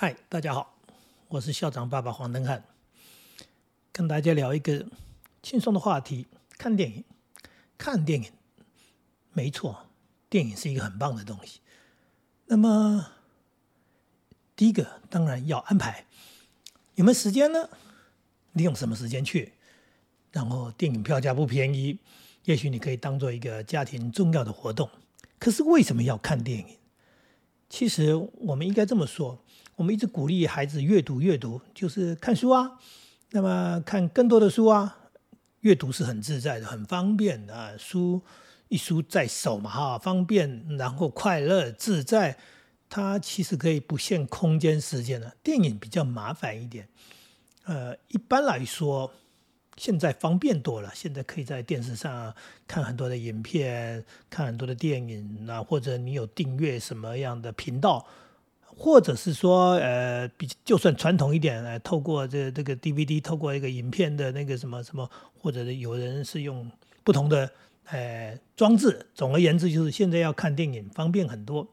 嗨，大家好，我是校长爸爸黄登汉，跟大家聊一个轻松的话题：看电影。看电影，没错，电影是一个很棒的东西。那么，第一个当然要安排，有没有时间呢？利用什么时间去？然后电影票价不便宜，也许你可以当做一个家庭重要的活动。可是为什么要看电影？其实我们应该这么说。我们一直鼓励孩子阅读，阅读就是看书啊。那么看更多的书啊，阅读是很自在的，很方便的。书一书在手嘛，哈，方便，然后快乐自在。它其实可以不限空间时间的。电影比较麻烦一点。呃，一般来说，现在方便多了。现在可以在电视上看很多的影片，看很多的电影啊，或者你有订阅什么样的频道。或者是说，呃，比就算传统一点，呃，透过这这个 DVD，透过一个影片的那个什么什么，或者有人是用不同的呃装置。总而言之，就是现在要看电影方便很多。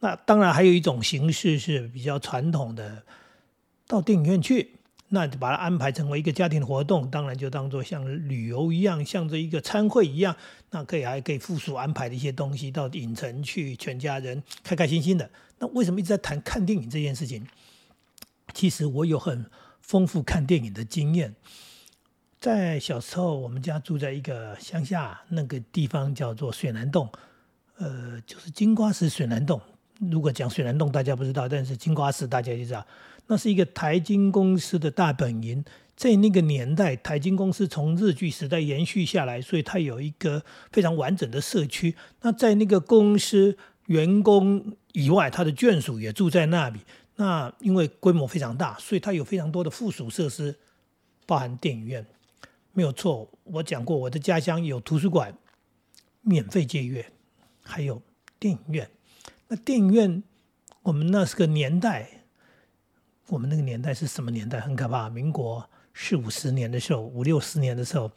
那当然还有一种形式是比较传统的，到电影院去。那就把它安排成为一个家庭活动，当然就当做像旅游一样，像这一个参会一样，那可以还可以附属安排的一些东西到影城去，全家人开开心心的。那为什么一直在谈看电影这件事情？其实我有很丰富看电影的经验。在小时候，我们家住在一个乡下，那个地方叫做水南洞，呃，就是金瓜石水南洞。如果讲水南洞，大家不知道，但是金瓜石大家就知道。那是一个台金公司的大本营，在那个年代，台金公司从日据时代延续下来，所以它有一个非常完整的社区。那在那个公司员工以外，他的眷属也住在那里。那因为规模非常大，所以它有非常多的附属设施，包含电影院。没有错，我讲过，我的家乡有图书馆，免费借阅，还有电影院。那电影院，我们那是个年代。我们那个年代是什么年代？很可怕。民国四五十年的时候，五六十年的时候，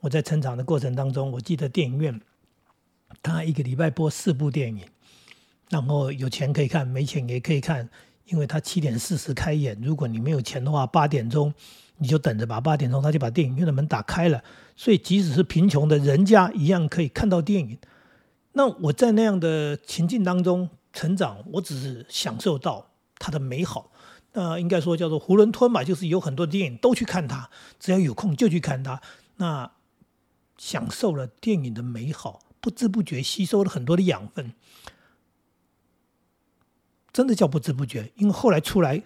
我在成长的过程当中，我记得电影院，他一个礼拜播四部电影，然后有钱可以看，没钱也可以看，因为他七点四十开演。如果你没有钱的话，八点钟你就等着吧。八点钟他就把电影院的门打开了，所以即使是贫穷的人家一样可以看到电影。那我在那样的情境当中成长，我只是享受到它的美好。呃应该说叫做囫囵吞嘛，就是有很多电影都去看它，只要有空就去看它。那享受了电影的美好，不知不觉吸收了很多的养分，真的叫不知不觉。因为后来出来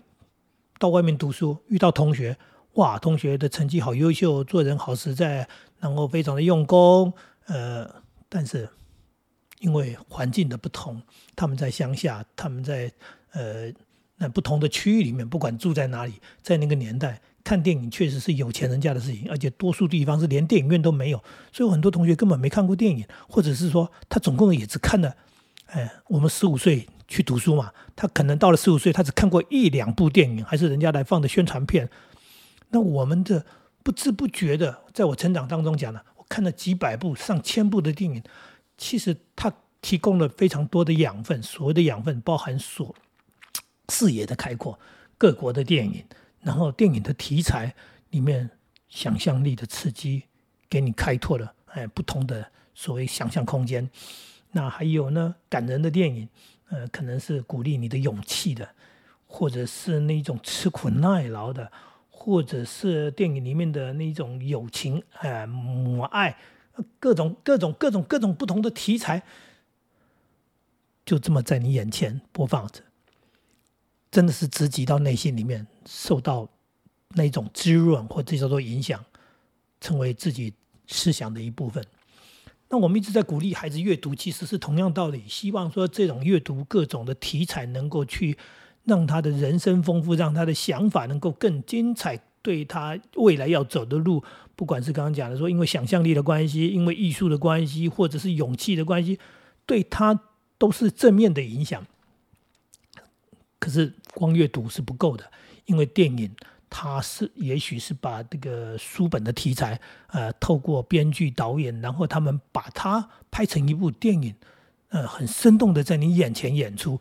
到外面读书，遇到同学，哇，同学的成绩好优秀，做人好实在，然后非常的用功。呃，但是因为环境的不同，他们在乡下，他们在呃。那不同的区域里面，不管住在哪里，在那个年代看电影确实是有钱人家的事情，而且多数地方是连电影院都没有，所以很多同学根本没看过电影，或者是说他总共也只看了，哎，我们十五岁去读书嘛，他可能到了十五岁，他只看过一两部电影，还是人家来放的宣传片。那我们的不知不觉的，在我成长当中讲了，我看了几百部、上千部的电影，其实它提供了非常多的养分，所谓的养分包含所。视野的开阔，各国的电影，然后电影的题材里面想象力的刺激，给你开拓了哎不同的所谓想象空间。那还有呢，感人的电影，呃，可能是鼓励你的勇气的，或者是那种吃苦耐劳的，或者是电影里面的那种友情，哎，母爱，各种各种各种各种不同的题材，就这么在你眼前播放着。真的是直击到内心里面，受到那种滋润或者叫做影响，成为自己思想的一部分。那我们一直在鼓励孩子阅读，其实是同样道理，希望说这种阅读各种的题材，能够去让他的人生丰富，让他的想法能够更精彩，对他未来要走的路，不管是刚刚讲的说，因为想象力的关系，因为艺术的关系，或者是勇气的关系，对他都是正面的影响。可是光阅读是不够的，因为电影它是也许是把这个书本的题材，呃，透过编剧、导演，然后他们把它拍成一部电影，呃，很生动的在你眼前演出。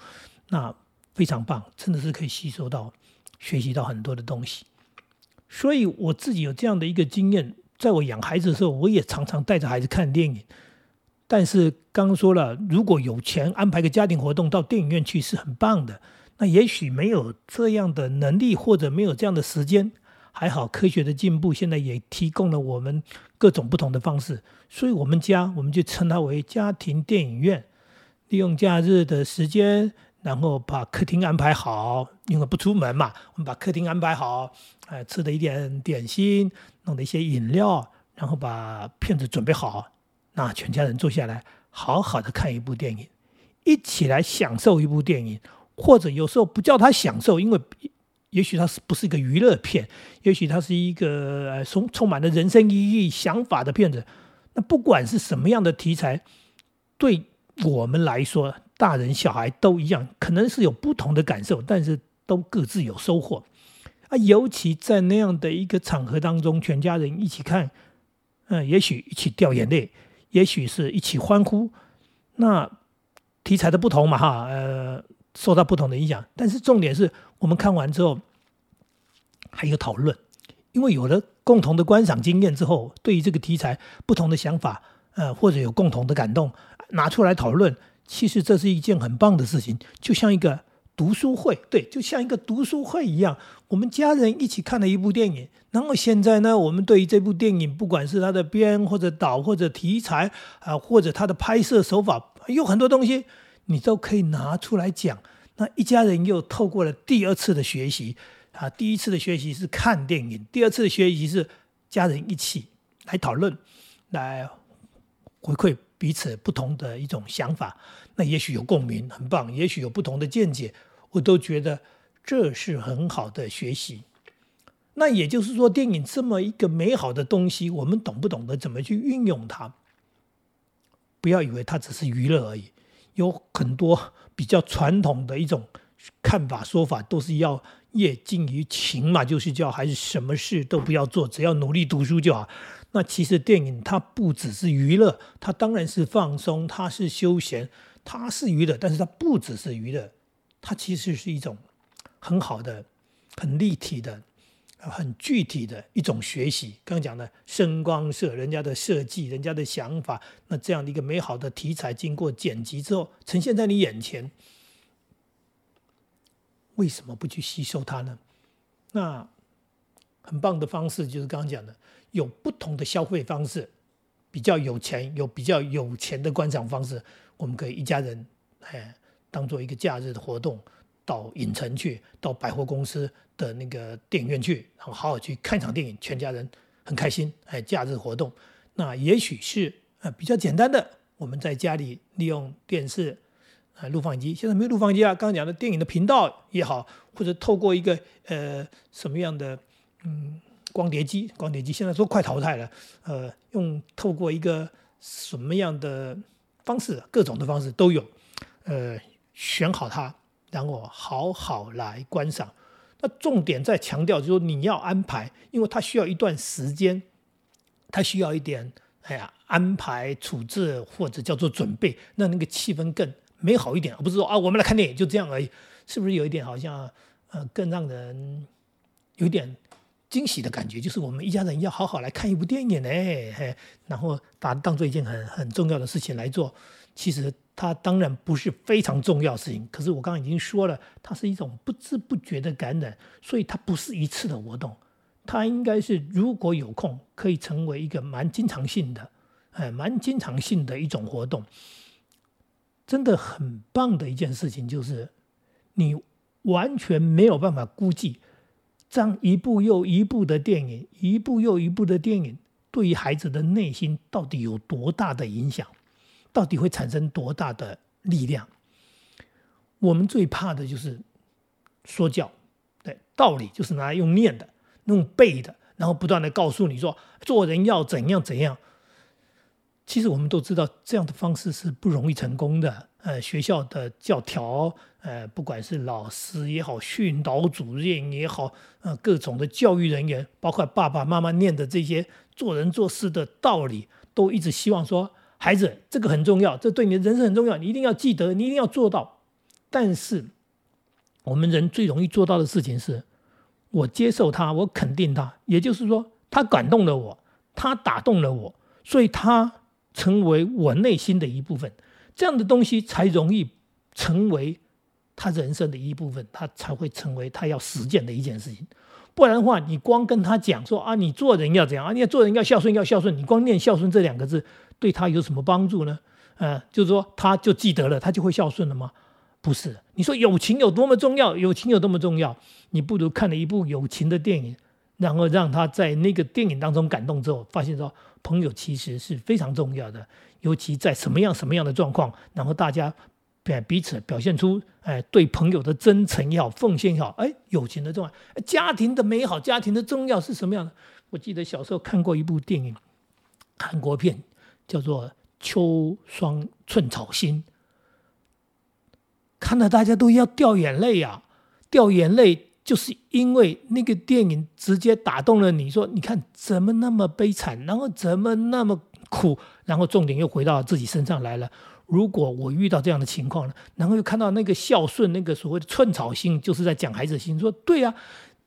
那非常棒，真的是可以吸收到、学习到很多的东西。所以我自己有这样的一个经验，在我养孩子的时候，我也常常带着孩子看电影。但是刚刚说了，如果有钱安排个家庭活动到电影院去是很棒的。那也许没有这样的能力，或者没有这样的时间，还好科学的进步现在也提供了我们各种不同的方式。所以我们家我们就称它为家庭电影院，利用假日的时间。然后把客厅安排好，因为不出门嘛，我们把客厅安排好，哎，吃的一点点心，弄的一些饮料，然后把片子准备好，那全家人坐下来，好好的看一部电影，一起来享受一部电影，或者有时候不叫他享受，因为也许他是不是一个娱乐片，也许它是一个呃充充满了人生意义、想法的片子。那不管是什么样的题材，对我们来说。大人小孩都一样，可能是有不同的感受，但是都各自有收获啊。尤其在那样的一个场合当中，全家人一起看，嗯，也许一起掉眼泪，也许是一起欢呼。那题材的不同嘛，哈，呃，受到不同的影响。但是重点是我们看完之后还有讨论，因为有了共同的观赏经验之后，对于这个题材不同的想法，呃，或者有共同的感动，拿出来讨论。其实这是一件很棒的事情，就像一个读书会，对，就像一个读书会一样。我们家人一起看了一部电影，然后现在呢，我们对于这部电影，不管是它的编或者导或者题材啊，或者它的拍摄手法，有很多东西你都可以拿出来讲。那一家人又透过了第二次的学习啊，第一次的学习是看电影，第二次的学习是家人一起来讨论，来回馈。彼此不同的一种想法，那也许有共鸣，很棒；也许有不同的见解，我都觉得这是很好的学习。那也就是说，电影这么一个美好的东西，我们懂不懂得怎么去运用它？不要以为它只是娱乐而已，有很多比较传统的一种看法说法，都是要业精于勤嘛，就是叫还是什么事都不要做，只要努力读书就好。那其实电影它不只是娱乐，它当然是放松，它是休闲，它是娱乐，但是它不只是娱乐，它其实是一种很好的、很立体的、很具体的一种学习。刚刚讲的声光色，人家的设计，人家的想法，那这样的一个美好的题材，经过剪辑之后呈现在你眼前，为什么不去吸收它呢？那很棒的方式就是刚刚讲的。有不同的消费方式，比较有钱有比较有钱的观赏方式，我们可以一家人哎当做一个假日的活动，到影城去，到百货公司的那个电影院去，然后好好去看场电影，全家人很开心哎，假日活动。那也许是呃比较简单的，我们在家里利用电视啊录放机，现在没有录放机啊，刚刚讲的电影的频道也好，或者透过一个呃什么样的嗯。光碟机，光碟机现在都快淘汰了。呃，用透过一个什么样的方式，各种的方式都有。呃，选好它，然后好好来观赏。那重点在强调，就是说你要安排，因为它需要一段时间，它需要一点哎呀安排处置或者叫做准备，让那个气氛更美好一点，而不是说啊我们来看电影就这样而已，是不是有一点好像呃更让人有点。惊喜的感觉就是我们一家人要好好来看一部电影呢，然后把它当做一件很很重要的事情来做。其实它当然不是非常重要的事情，可是我刚刚已经说了，它是一种不知不觉的感染，所以它不是一次的活动，它应该是如果有空可以成为一个蛮经常性的，哎，蛮经常性的一种活动。真的很棒的一件事情就是，你完全没有办法估计。这样一部又一部的电影，一部又一部的电影，对于孩子的内心到底有多大的影响？到底会产生多大的力量？我们最怕的就是说教，对道理就是拿来用念的、用背的，然后不断的告诉你说做人要怎样怎样。其实我们都知道，这样的方式是不容易成功的。呃，学校的教条，呃，不管是老师也好，训导主任也好，呃，各种的教育人员，包括爸爸妈妈念的这些做人做事的道理，都一直希望说，孩子，这个很重要，这对你的人生很重要，你一定要记得，你一定要做到。但是，我们人最容易做到的事情是，我接受他，我肯定他，也就是说，他感动了我，他打动了我，所以他成为我内心的一部分。这样的东西才容易成为他人生的一部分，他才会成为他要实践的一件事情。不然的话，你光跟他讲说啊，你做人要怎样啊，你要做人要孝顺，要孝顺，你光念孝顺这两个字，对他有什么帮助呢？呃，就是说他就记得了，他就会孝顺了吗？不是。你说友情有多么重要？友情有多么重要？你不如看了一部友情的电影，然后让他在那个电影当中感动之后，发现说朋友其实是非常重要的，尤其在什么样什么样的状况，然后大家。表彼此表现出哎对朋友的真诚也好，奉献也好，哎友情的重要，家庭的美好，家庭的重要是什么样的？我记得小时候看过一部电影，韩国片叫做《秋霜寸草心》，看到大家都要掉眼泪呀，掉眼泪就是因为那个电影直接打动了你，说你看怎么那么悲惨，然后怎么那么苦，然后重点又回到自己身上来了。如果我遇到这样的情况了，然后又看到那个孝顺，那个所谓的寸草心，就是在讲孩子心，说对呀，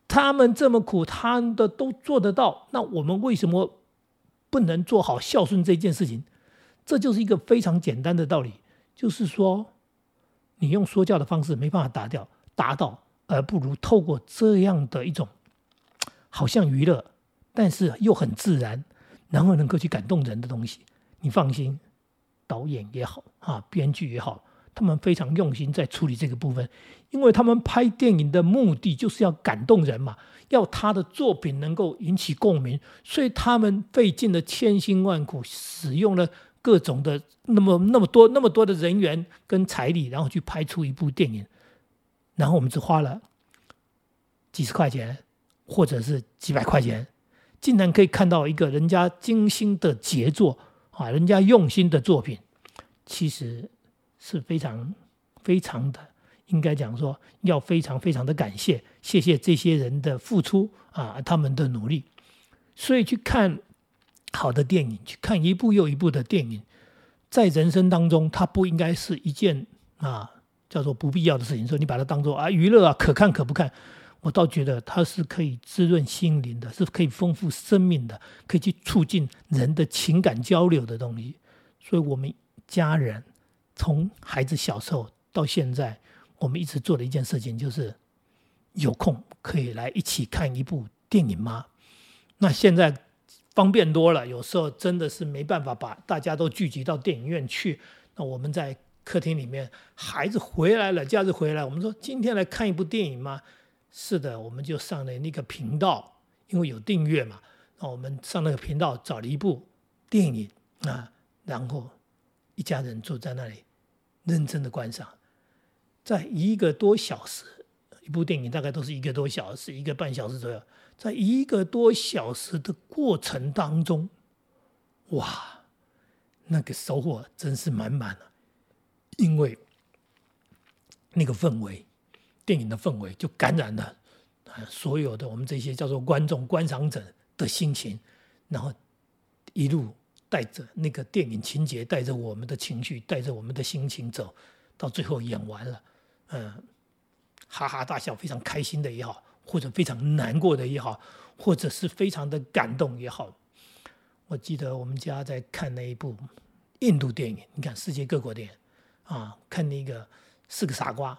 他们这么苦，他的都做得到，那我们为什么不能做好孝顺这件事情？这就是一个非常简单的道理，就是说，你用说教的方式没办法达掉达到，而不如透过这样的一种好像娱乐，但是又很自然，然后能够去感动人的东西，你放心。导演也好啊，编剧也好，他们非常用心在处理这个部分，因为他们拍电影的目的就是要感动人嘛，要他的作品能够引起共鸣，所以他们费尽了千辛万苦，使用了各种的那么那么多那么多的人员跟财力，然后去拍出一部电影，然后我们只花了几十块钱或者是几百块钱，竟然可以看到一个人家精心的杰作。啊，人家用心的作品，其实是非常非常的，应该讲说要非常非常的感谢，谢谢这些人的付出啊，他们的努力。所以去看好的电影，去看一部又一部的电影，在人生当中，它不应该是一件啊叫做不必要的事情。说你把它当做啊娱乐啊，可看可不看。我倒觉得它是可以滋润心灵的，是可以丰富生命的，可以去促进人的情感交流的东西。所以，我们家人从孩子小时候到现在，我们一直做的一件事情就是，有空可以来一起看一部电影吗？那现在方便多了，有时候真的是没办法把大家都聚集到电影院去。那我们在客厅里面，孩子回来了，假日回来，我们说今天来看一部电影吗？是的，我们就上了那个频道，因为有订阅嘛。那我们上那个频道找了一部电影啊，然后一家人坐在那里认真的观赏，在一个多小时，一部电影大概都是一个多小时，一个半小时左右。在一个多小时的过程当中，哇，那个收获真是满满的，因为那个氛围。电影的氛围就感染了啊，所有的我们这些叫做观众、观赏者的心情，然后一路带着那个电影情节，带着我们的情绪，带着我们的心情走到最后演完了，嗯，哈哈大笑，非常开心的也好，或者非常难过的也好，或者是非常的感动也好。我记得我们家在看那一部印度电影，你看世界各国电影啊，看那个是个傻瓜。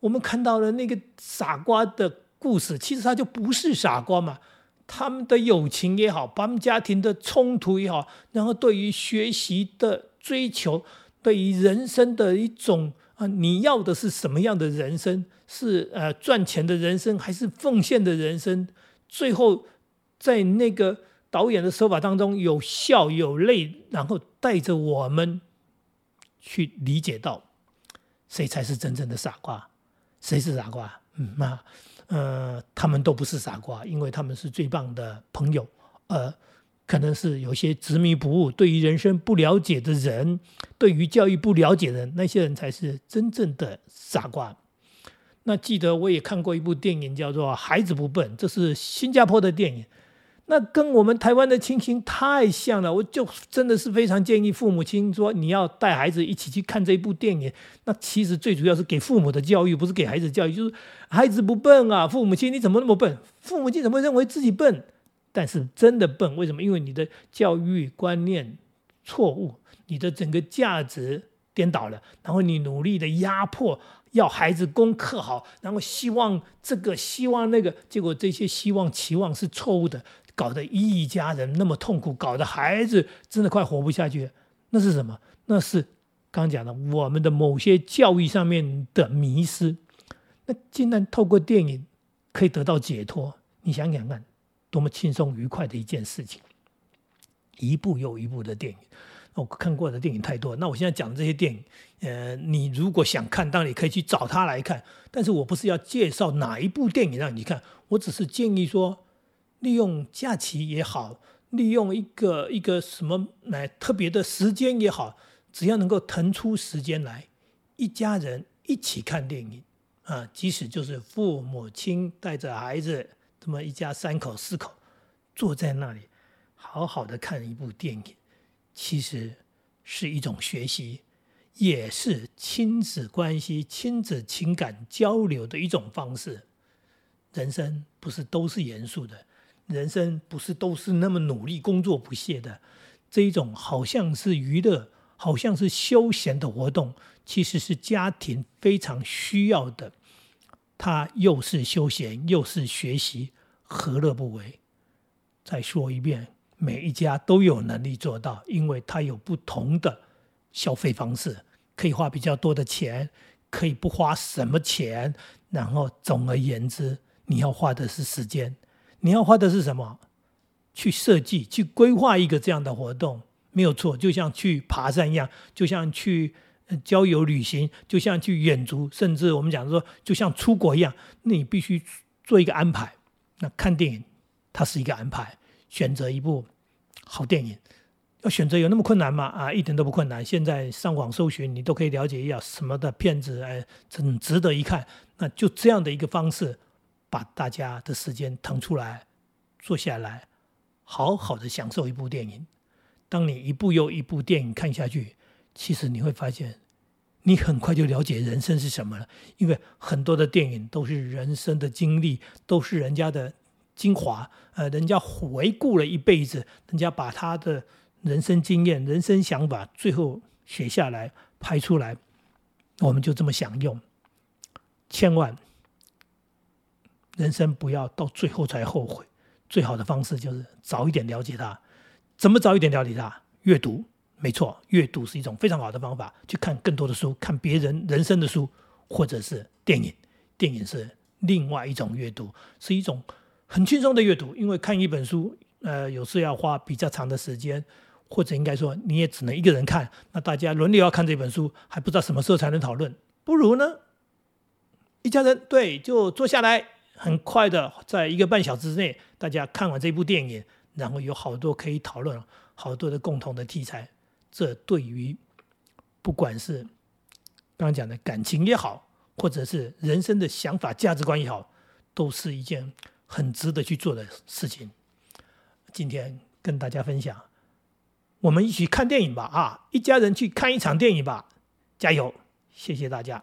我们看到了那个傻瓜的故事，其实他就不是傻瓜嘛。他们的友情也好，他们家庭的冲突也好，然后对于学习的追求，对于人生的一种啊，你要的是什么样的人生？是呃赚钱的人生，还是奉献的人生？最后在那个导演的手法当中，有笑有泪，然后带着我们去理解到谁才是真正的傻瓜。谁是傻瓜？嗯，那呃，他们都不是傻瓜，因为他们是最棒的朋友。呃，可能是有些执迷不悟、对于人生不了解的人，对于教育不了解的人那些人，才是真正的傻瓜。那记得我也看过一部电影，叫做《孩子不笨》，这是新加坡的电影。那跟我们台湾的情形太像了，我就真的是非常建议父母亲说，你要带孩子一起去看这部电影。那其实最主要是给父母的教育，不是给孩子教育。就是孩子不笨啊，父母亲你怎么那么笨？父母亲怎么认为自己笨？但是真的笨，为什么？因为你的教育观念错误，你的整个价值颠倒了，然后你努力的压迫。要孩子功课好，然后希望这个希望那个，结果这些希望期望是错误的，搞得一家人那么痛苦，搞得孩子真的快活不下去。那是什么？那是刚讲的我们的某些教育上面的迷失。那竟然透过电影可以得到解脱，你想想看，多么轻松愉快的一件事情。一部又一部的电影。我看过的电影太多，那我现在讲的这些电影，呃，你如果想看，当然你可以去找他来看。但是我不是要介绍哪一部电影让你看，我只是建议说，利用假期也好，利用一个一个什么来特别的时间也好，只要能够腾出时间来，一家人一起看电影啊，即使就是父母亲带着孩子这么一家三口四口坐在那里，好好的看一部电影。其实是一种学习，也是亲子关系、亲子情感交流的一种方式。人生不是都是严肃的，人生不是都是那么努力工作不懈的。这一种好像是娱乐、好像是休闲的活动，其实是家庭非常需要的。它又是休闲，又是学习，何乐不为？再说一遍。每一家都有能力做到，因为它有不同的消费方式，可以花比较多的钱，可以不花什么钱。然后总而言之，你要花的是时间，你要花的是什么？去设计、去规划一个这样的活动，没有错。就像去爬山一样，就像去郊游旅行，就像去远足，甚至我们讲说，就像出国一样，那你必须做一个安排。那看电影，它是一个安排。选择一部好电影，要选择有那么困难吗？啊，一点都不困难。现在上网搜寻，你都可以了解一下什么的片子，哎，很值得一看。那就这样的一个方式，把大家的时间腾出来，坐下来，好好的享受一部电影。当你一部又一部电影看下去，其实你会发现，你很快就了解人生是什么了。因为很多的电影都是人生的经历，都是人家的。精华，呃，人家回顾了一辈子，人家把他的人生经验、人生想法，最后写下来拍出来，我们就这么享用。千万，人生不要到最后才后悔。最好的方式就是早一点了解他。怎么早一点了解他？阅读，没错，阅读是一种非常好的方法。去看更多的书，看别人人生的书，或者是电影。电影是另外一种阅读，是一种。很轻松的阅读，因为看一本书，呃，有时要花比较长的时间，或者应该说你也只能一个人看。那大家轮流要看这本书，还不知道什么时候才能讨论，不如呢，一家人对就坐下来，很快的在一个半小时之内，大家看完这部电影，然后有好多可以讨论，好多的共同的题材。这对于不管是刚刚讲的感情也好，或者是人生的想法、价值观也好，都是一件。很值得去做的事情，今天跟大家分享，我们一起看电影吧！啊，一家人去看一场电影吧，加油！谢谢大家。